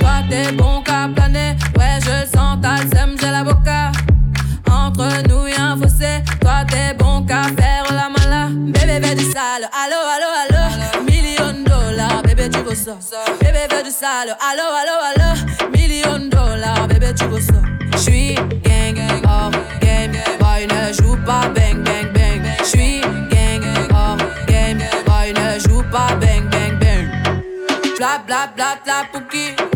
Toi t'es bon qu'à planer, ouais je sens, le seum, j'ai l'avocat. Entre nous y'a un fossé, toi t'es bon qu'à faire la mala. Bébé du sale, allo allo allo. Million dollars, bébé tu veux ça. Bébé du sale, allo allo allo. Million dollars, bébé tu veux ça. Joue pas bang bang bang. J'suis gang oh game, boy ne joue pas bang bang bang. Bla bla bla bla pouki.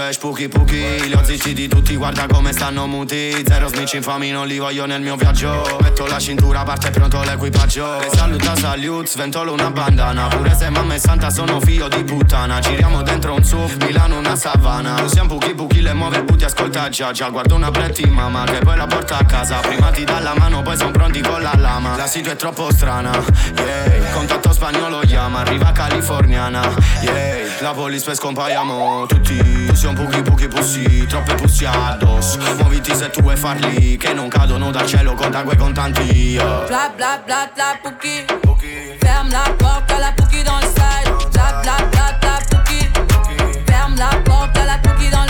Wesh, puki puki Li ho zittiti tutti, guarda come stanno muti. Zero snitch infami, non li voglio nel mio viaggio. Metto la cintura, parte pronto l'equipaggio. Le saluta salute, sventolo una bandana. Pure se mamma è santa, sono figlio di puttana. Giriamo dentro un SUV, Milano una savana. Usiamo puki puki, le muove booty, ascolta già già. Guardo una pretti mamma che poi la porta a casa. Prima ti dà la mano, poi son pronti con la lama. La situ è troppo strana, yeah. Contatto spagnolo chiama, arriva californiana, yeah La police poi scompaiamo tutti Siamo pochi pochi pussi, troppe pussi addosso Muoviti se tu vuoi farli Che non cadono dal cielo, conta quei contanti yeah. Bla bla bla bla pouki. Ferme la porte à la pouki dans le side. Bla bla bla bla pouki. Ferme la porte à la pouki dans le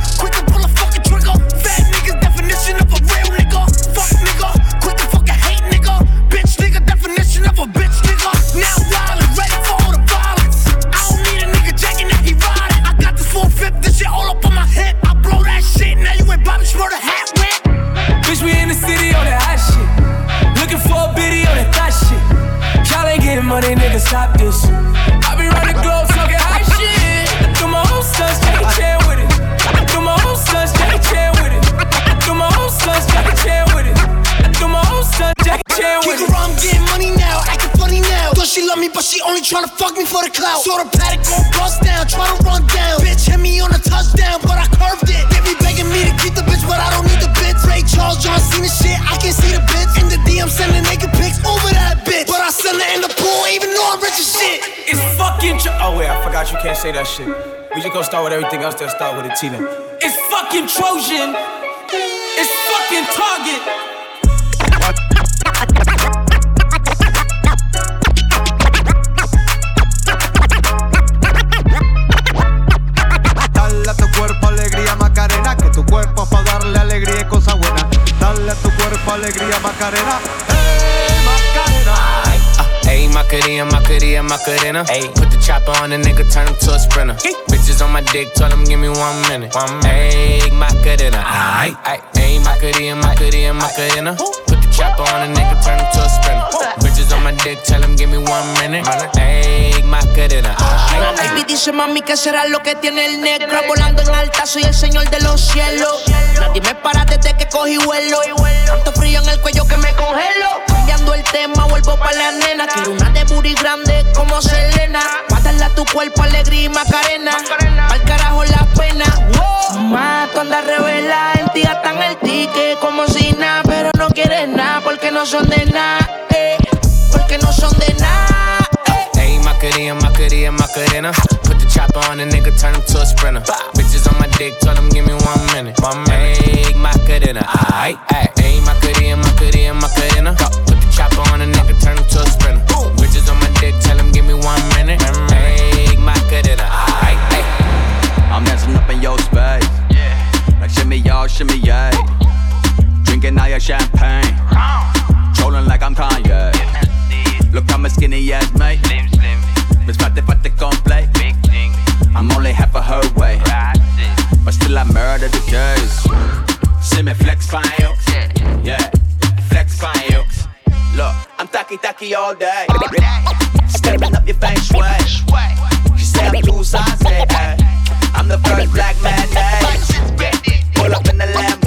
for the paddock gon' bust down, tryna run down. Bitch hit me on a touchdown, but I curved it. They be begging me to keep the bitch, but I don't need the bitch. Ray Charles, John Cena shit, I can see the bitch. In the DM, sending naked pics over that bitch. But I send her in the pool, even though I'm rich as shit. It's fucking. Tro- oh wait, I forgot you can't say that shit. We just gonna start with everything else. Then start with a Tina. It's fucking Trojan. It's fucking Target. Macarena, hey Macarena. Ayy, Macarena, Macarena, Macarena. Ayy, put the chopper on the nigga, turn him to a sprinter. Bitches on my dick, tell him give me one minute. One minute. Ayy, Macarena. Aight, aight. Ayy, Macarena, Macarena, Macarena. Put the chopper on the nigga, turn him to a sprinter. Bitches on my dick, tell him give me one minute. Baby dice mami que será lo que tiene el negro. Volando en alta soy el señor de los cielos. Nadie me para desde que cogí vuelo. Tanto frío en el cuello que me congelo. Cambiando el tema vuelvo pa' la nena. Quiero una de booty grande como Selena. Matarla a tu cuerpo alegría y macarena. Al carajo la pena. Mato anda revela en ti gastan el ticket como si nada Pero no quieres nada porque no son de nada dinner. Put the chopper on a nigga, turn him to a sprinter. Bah. Bitches on my dick, tell him give me one minute. One egg, my cadena. Aight, aight. Ain't my cadena, my cadena, my cadena. Put the chopper on a nigga, turn him to a sprinter. Boom. Bitches on my dick, tell him give me one minute. My egg, my cadena. Aight, aight. I'm dancing up in your space. Yeah. Like shimmy y'all, shimmy yeah. Drinking all your champagne. Trolling like I'm Kanye. Look, I'm a skinny ass mate. Slim, slim. Met fatte fatte compleet. Big thing. I'm only half a her way. But still I murder the girls. See me flex fire. Yeah. Flex fire. Look, I'm tacky tacky all day. Stepping up your feng shui. You say I'm too saucy. I'm the first black man. Pull up in the lamb.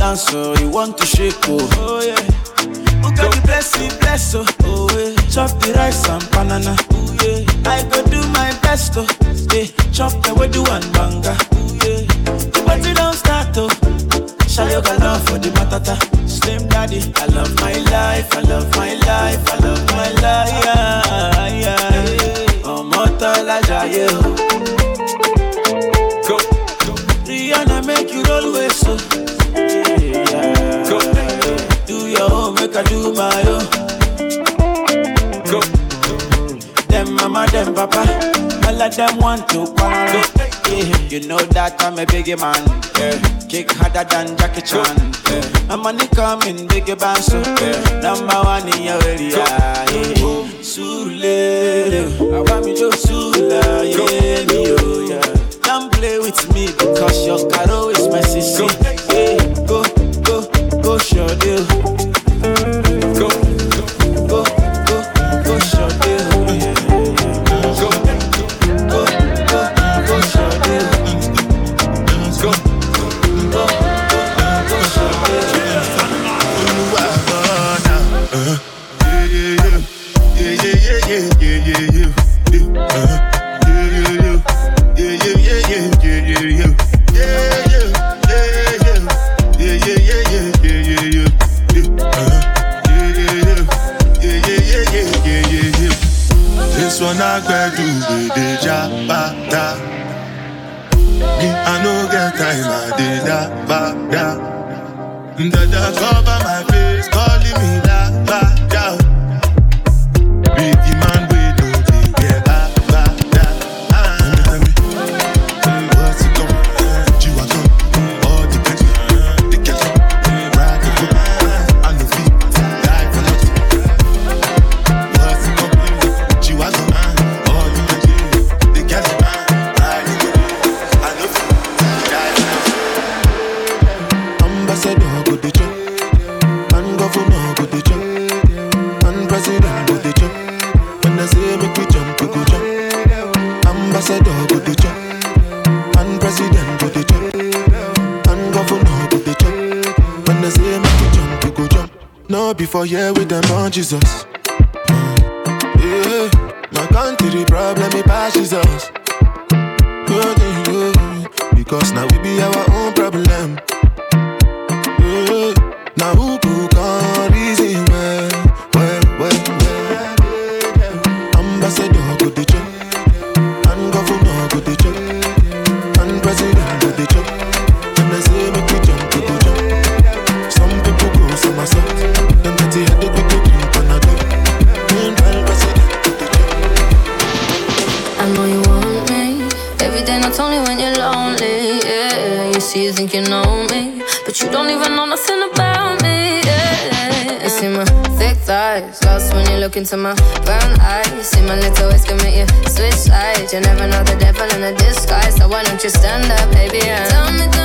dancer, oh, you want to shake, oh. Oh, yeah. Who got bless blessing, bless, oh, oh, yeah. Chop the rice and banana, oh, yeah. I go do my best, oh, yeah. Chop the way do and banga, oh, yeah. The party don't start, oh. Shayoga love for the matata. Slim daddy, I love my life, I love my life, I love my life, yeah, yeah. yeah. Oh, mortal, I die, yeah. papa. All of them want to quarrel. Yeah. You know that I'm a biggie man. Yeah. Kick harder than Jackie Chan. Yeah. My money coming, biggie bang so. Yeah. Number one in your area. Yeah. Sule, I want me to Sula, me, oh, yeah. Don't play with me because your caro is my sister. Jesus. Into my brown eyes. See my little ways can make you switch sides. You never know the devil in a disguise. So why don't you stand up, baby? And tell me,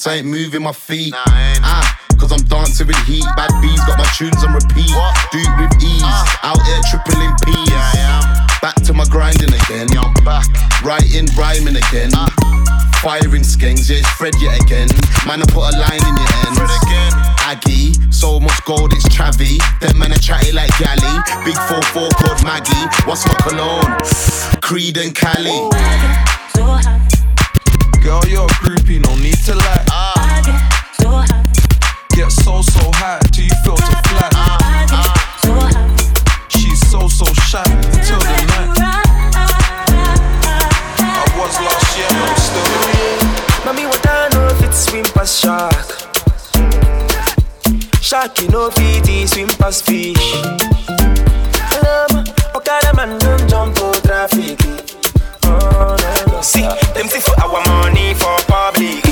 dance, I ain't moving my feet. Ah, cause I'm dancing with heat. Bad bees got my tunes on repeat. Do it with ease. Out here tripling P's. Back to my grinding again. Yeah, I'm back. Writing, rhyming again. Firing skanks, yeah, it's Fred yet again. Man, I put a line in your ends. Aggie, so much gold, it's Travi. Them men are chatty like Galley. Big 4-4 called Maggie. What's my cologne? Creed and Cali. So high. Girl, you're a groupie, no need to lie. I get so high. Get so, so high till you feel to fly. I get so high. She's so, so shy until the night. I was last year, but I'm still guy. Mommy, what I know if it's swim past shark. Shark, you know fit swim past fish. Um, Okada man don't jump out traffic. See, them see for our money for public.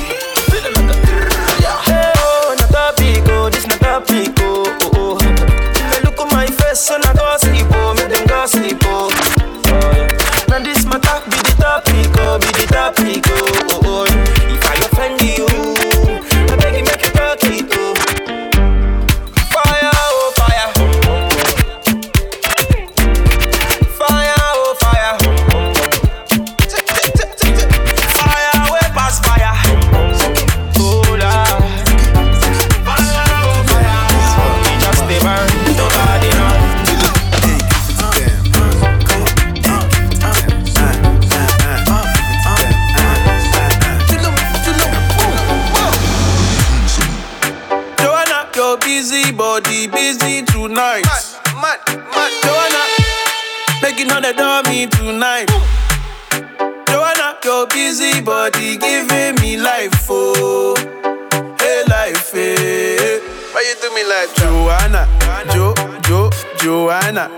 Joanna, Jo, Jo, Joanna?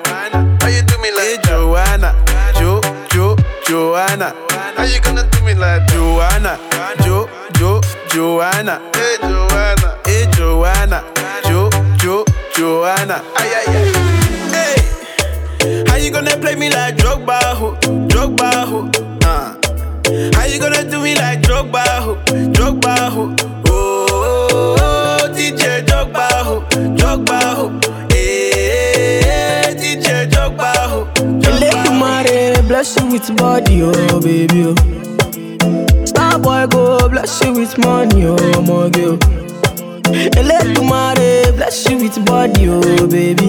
Why you do me like hey, Joanna, Jo, Jo, Joanna? How you gonna do me like Joanna, Jo, Jo, Joanna? Hey Joanna, hey Joanna, Jo, Jo, Joanna? Ay ay ay. Hey, how you gonna play me like Drogba, ho, Drogba, ho? Uh. How you gonna do me like Drogba, ho, Drogba, ho? Oh, oh, oh, DJ Drogba, ho, Drogba, ho. Hey, DJ Drogba, ho, Elédùmarè bless you with body, oh baby. Oh. Star boy go bless you with money, oh my girl. Elédùmarè bless you with body, oh baby.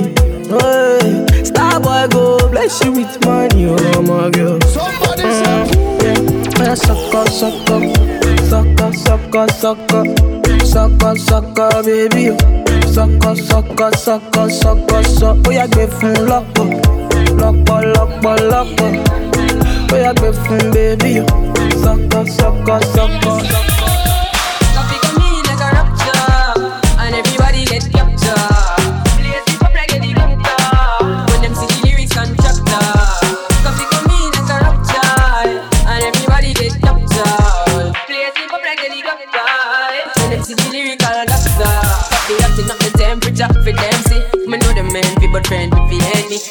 Oh, hey. Star boy go bless you with money, oh my girl. Somebody Mm, yeah. Yeah, sucker, sucker, sucker, sucker, sucker, sucker, sucker, baby. Sucker, sucker, sucker, sucker, sucker. Oh, yeah, gbé fún lọ́pọ̀, lọ́pọ̀, lọ́pọ̀, lọ́pọ̀. Oh, yeah, gbé fún baby. Sucker, sucker, sucker.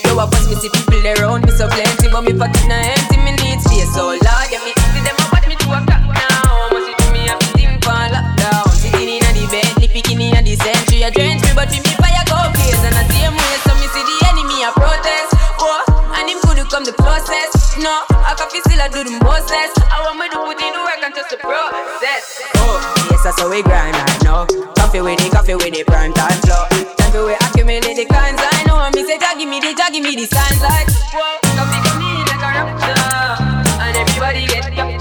Now I watch me see people around me so plenty, but me pocket not empty, me need space. So Lord, yeah, me empty them up, but me do a cop now. Must you do me a thing for lockdown? Sitting in a the bed, picking in a the century, a drench me, but me me fire go blaze, and I see way, so me see the enemy, a protest. Oh, and him could come the closest. No, I can feel still I do the mostest. I want me to put in the work and just the process. Oh, yes, that's how we grind right now. Coffee with the coffee with the prime time flow. Time to we accumulate the kinds of she say, Jah give me the, Jah give me the signs like. Whoa, come me like a rapture, and everybody get up.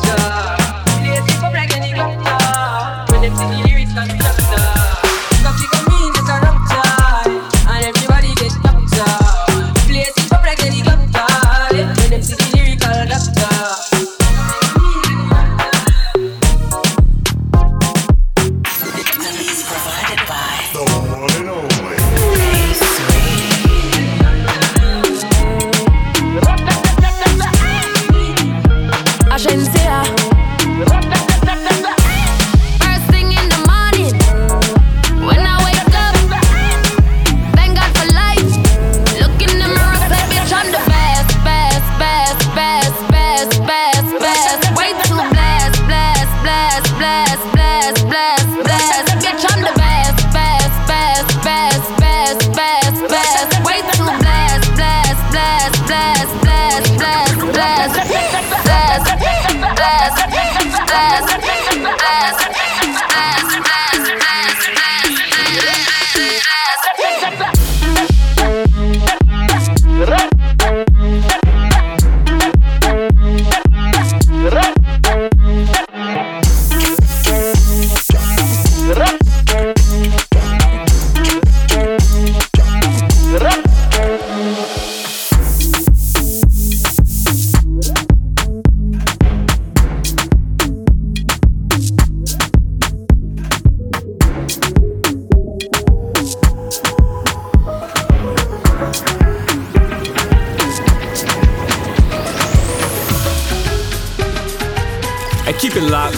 and keep it locked.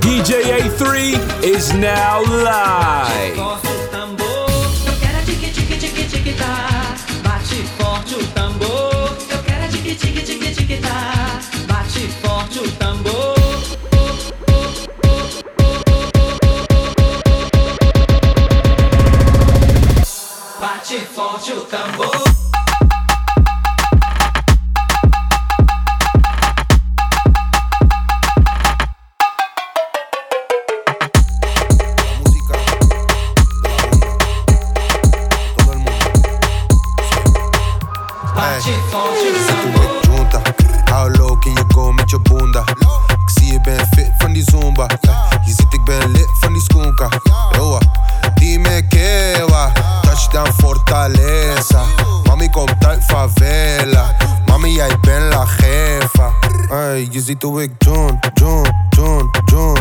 DJ A3 is now live. Yeezy doe ik John, John, John, John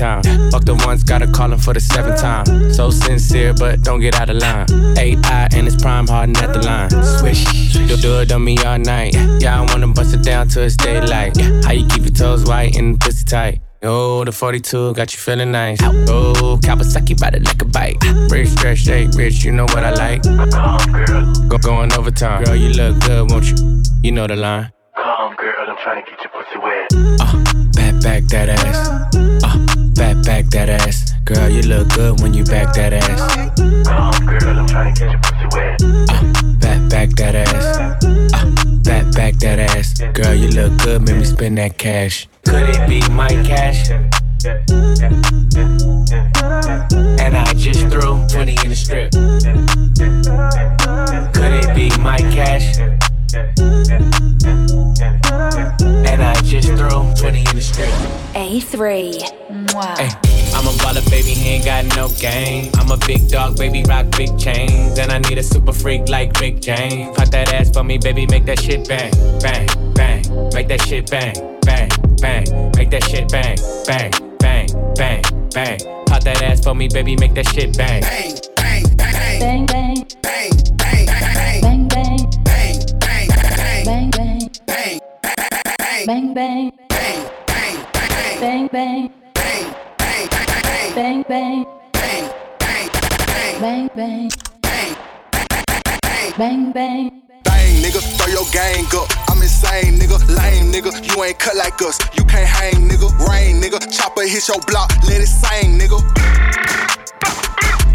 time. Fuck the ones, gotta call him for the seventh time. So sincere, but don't get out of line. AI and it's prime harden at the line. Swish, do, do it on me all night. Yeah, I wanna bust it down till it's daylight. How you keep your toes white and pussy tight? Oh, the 42 got you feeling nice. Oh, Kawasaki by the like a bite. Rich, stretch, shake, rich, you know what I like. Go going overtime. Girl, you look good, won't you? You know the line. Come, girl, I'm trying to get your pussy wet. Uh, back, back that ass. Uh, back, that ass. Girl, you look good when you back that ass. Come, girl, I'm trying to get your pussy wet. Uh, back, back that ass. Uh, back, back that ass. Girl, you look good, make me spend that cash. Could it be my cash? And I just threw 20 in the strip. Could it be my cash? And I just threw 20 in the strip. A3. Wow. Ay, I'm a baller, baby, he ain't got no game. I'm a big dog, baby, rock big chains. And I need a super freak like Rick James. Pop that ass for me, baby, make that shit bang, bang, bang. Make that shit bang, bang, bang. Make that shit bang, bang, bang, bang, bang. Pop that ass for me, baby, make that shit bang. Bang, bang. Bang, Bang, bang. Bang, nigga, throw your gang up. I'm insane, nigga. Lame, nigga. You ain't cut like us. You can't hang, nigga. Rain, nigga. Chopper hit your block. Let it sing, nigga.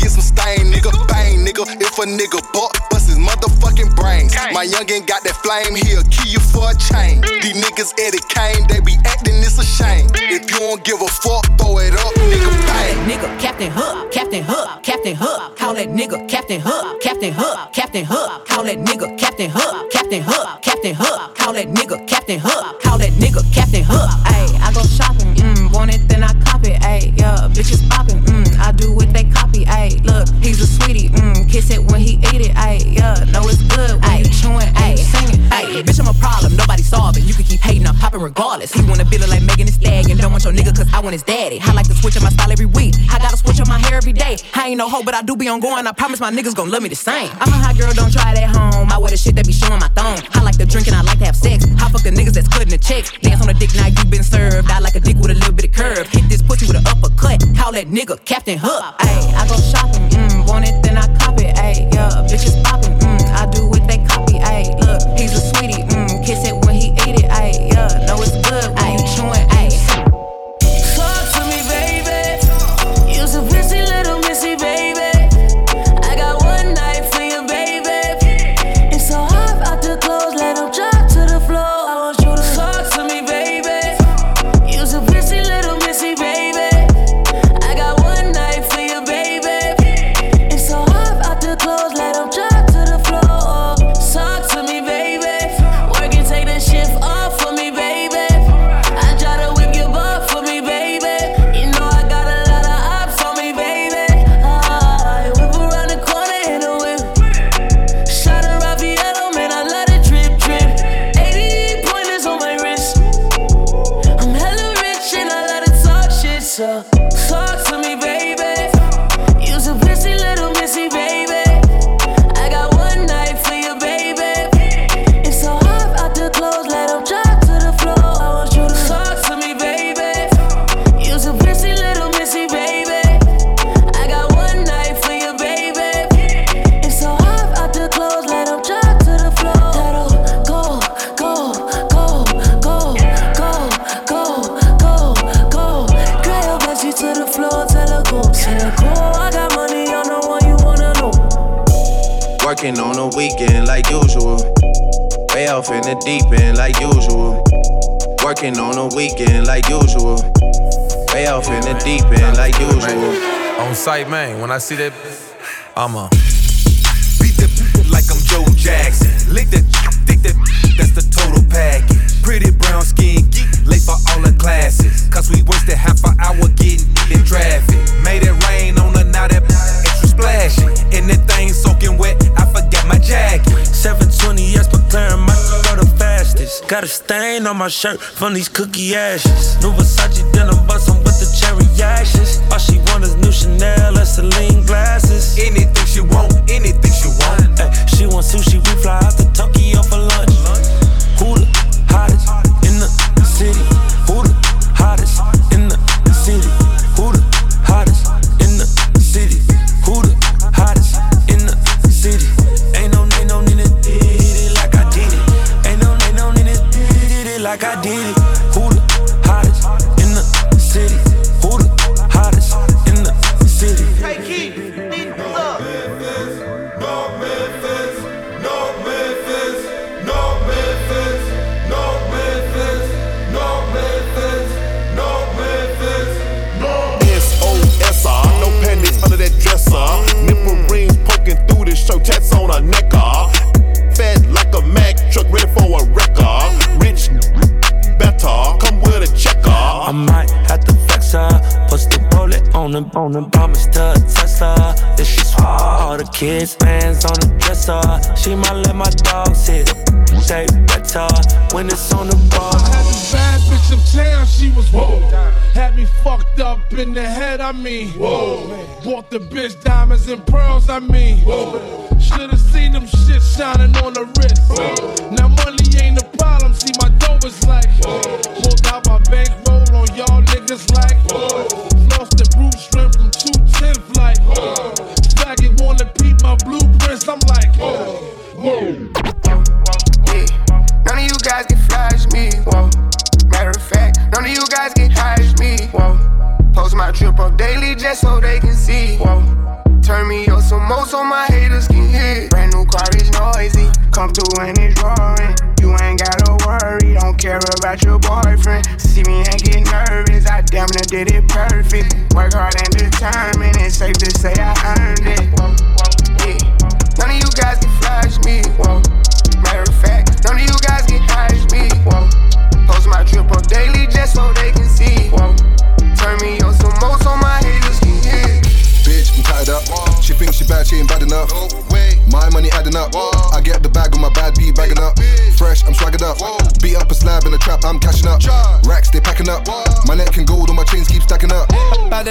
Get some stain, nigga. Bang, nigga. If a nigga buck, bust his motherfucking brains. My youngin' got that flame, he'll kill you for a chain. These niggas Eddie Kane, they be acting, it's a shame. If you don't give a fuck, throw it up, nigga. Bang. Nigga, Captain Hook, Captain Hook, Captain Hook. Call that nigga Captain Hook, Captain Hook, Captain Hook. Call that nigga Captain Hook, Captain Hook, Captain Hook. Call that nigga Captain Hook, call that nigga Captain Hook. Ayy, I go shopping, mm, want it, then I cop it, ayy, yeah. Bitches popping, mm, I do your nigga cause I want his daddy. I like to switch up my style every week. I gotta switch up my hair every day. I ain't no hoe, but I do be on going. I promise my niggas gon' love me the same. I'm a hot girl, don't try it at home. I wear the shit that be showing my thong. I like to drink and I like to have sex. I fuck the niggas that's cutting the checks. Dance on the dick, now you been served. I like a dick with a little bit of curve. Hit this pussy with an uppercut. Call that nigga Captain Hook. Ayy, I go shopping, mm, want it, then I cop it. Ayy, yeah, bitches Working on the weekend like usual. Way off in the deep end like usual. Working on the weekend like usual. Way off in the deep end like usual. On site, man. When I see that, I'ma Beat the people like I'm Joe Jackson. Lick that, dick that, that's the total package. Pretty brown skin, geek, late for all the classes. Cause we wasted half an hour getting in traffic. Made it rain on her, now that splashy. And soaking wet, I forgot my jacket. 720 yes, McLaren, my go the fastest. Got a stain on my shirt from these cookie ashes. New Versace denim bustin' with the cherry ashes. All she want is new Chanel and Celine glasses. Anything she want, anything she want. Ay, she want sushi, we fly out to Tokyo for lunch. Say better when it's on the bar. Had the bad bitch of town, she was whoa. Had me fucked up in the head, I mean. Whoa. Bought the bitch diamonds and pearls, I mean. Whoa. Should've seen them shit shining on the wrist. Now money ain't a problem, see my dough is like. Whoa. Pulled out my bankroll on y'all niggas like. Lost my trip up daily just so they can see, whoa. Turn me up some more so my haters can hear. Brand new car is noisy, come through and it's roaring. You ain't gotta worry, don't care about your boyfriend. See me and get nervous, I damn near did it perfect. Work hard and determined, it's safe to say I earned it. Whoa, whoa, yeah. None of you guys can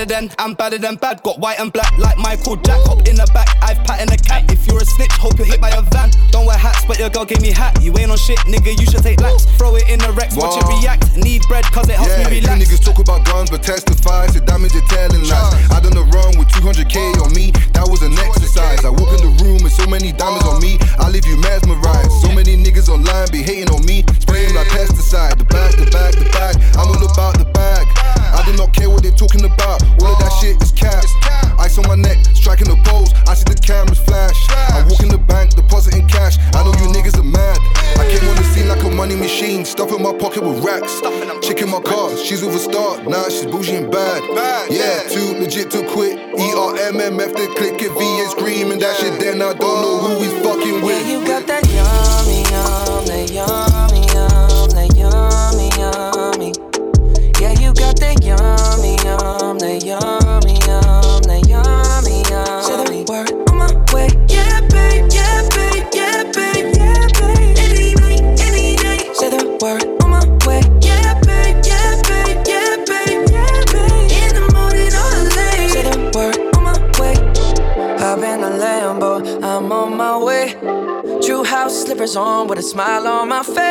Badder than, I'm better than bad. Got white and black like Michael Jack. Hop in the back, I've patted a cat. If you're a snitch, hope you're hit by a van. Don't wear hats, but your girl gave me hat. You ain't on shit, nigga, you should take laps. Throw it in the Rex, watch it react. Need bread, cause it helps Yeah, me you niggas talk about guns, but testify to damage you're telling lies. I done the wrong with 200k on me, that was an exercise. I walk in the room with so many diamonds on me, I leave you mesmerized. So many niggas online be hating on me, spraying like pesticide. The bag, the bag, the bag, I'm all about the bag. I do not care what they're talking about, all of that shit is cap. Ice on my neck, striking the pose, I see the cameras flash. I walk in the bank, depositing cash. I know you niggas are mad. I came on the scene like a money machine, stuff in my pocket with racks. Chick in my car, she's with a star, nah, smile on my face.